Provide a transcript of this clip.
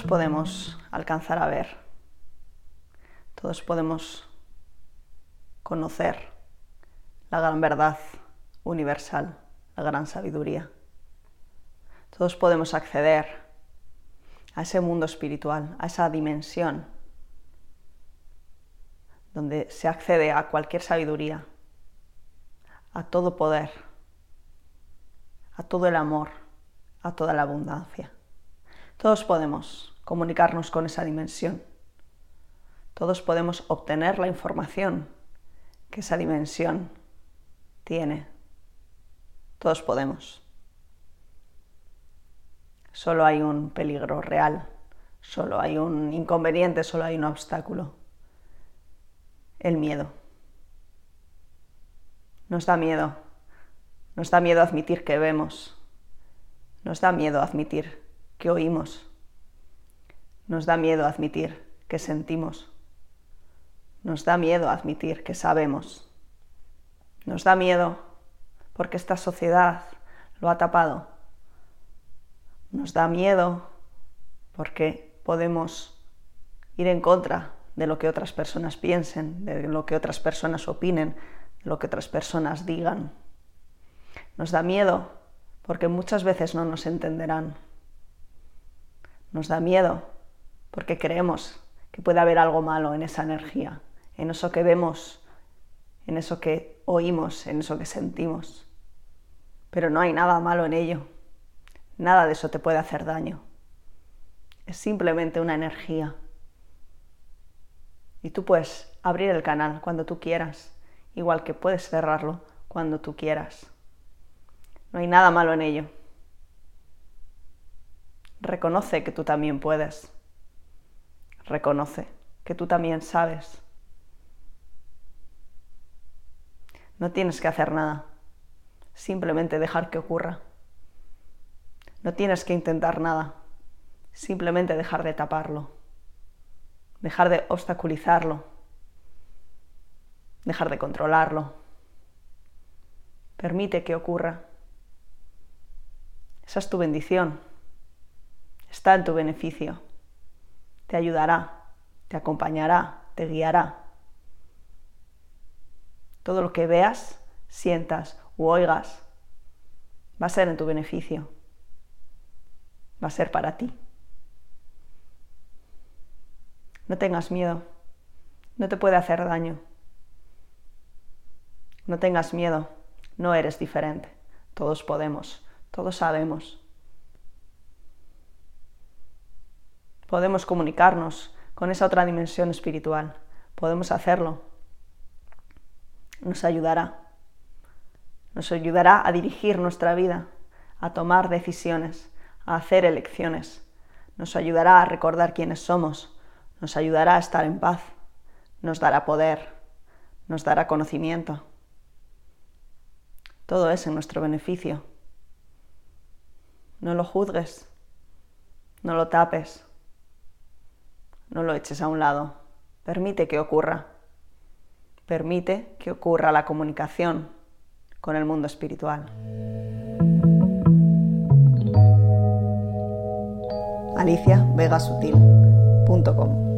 todos podemos alcanzar a ver, todos podemos conocer la gran verdad universal, la gran sabiduría. Todos podemos acceder a ese mundo espiritual, a esa dimensión donde se accede a cualquier sabiduría, a todo poder, a todo el amor, a toda la abundancia. Todos podemos comunicarnos con esa dimensión. Todos podemos obtener la información que esa dimensión tiene. Todos podemos. Solo hay un peligro real, solo hay un inconveniente, solo hay un obstáculo. El miedo. Nos da miedo. Nos da miedo admitir que vemos. Nos da miedo admitir que oímos. Nos da miedo admitir que sentimos. Nos da miedo admitir que sabemos. Nos da miedo porque esta sociedad lo ha tapado. Nos da miedo porque podemos ir en contra de lo que otras personas piensen, de lo que otras personas opinen, de lo que otras personas digan. Nos da miedo porque muchas veces no nos entenderán. Nos da miedo porque creemos que puede haber algo malo en esa energía, en eso que vemos, en eso que oímos, en eso que sentimos. Pero no hay nada malo en ello. Nada de eso te puede hacer daño. Es simplemente una energía. Y tú puedes abrir el canal cuando tú quieras, igual que puedes cerrarlo cuando tú quieras. No hay nada malo en ello. Reconoce que tú también puedes. Reconoce que tú también sabes. No tienes que hacer nada, simplemente dejar que ocurra. No tienes que intentar nada, simplemente dejar de taparlo, dejar de obstaculizarlo, dejar de controlarlo. Permite que ocurra. Esa es tu bendición. Está en tu beneficio. Te ayudará, te acompañará, te guiará todo lo que veas, sientas u oigas va a ser en tu beneficio, va a ser para ti. No tengas miedo, no te puede hacer daño. No tengas miedo, no eres diferente. Todos podemos, todos sabemos. Podemos comunicarnos con esa otra dimensión espiritual, podemos hacerlo nos ayudará. Nos ayudará a dirigir nuestra vida, a tomar decisiones, a hacer elecciones. Nos ayudará a recordar quiénes somos, nos ayudará a estar en paz, nos dará poder, nos dará conocimiento. Todo es en nuestro beneficio. No lo juzgues, no lo tapes, no lo eches a un lado, permite que ocurra. Permite que ocurra la comunicación con el mundo espiritual. aliciavegasutil.com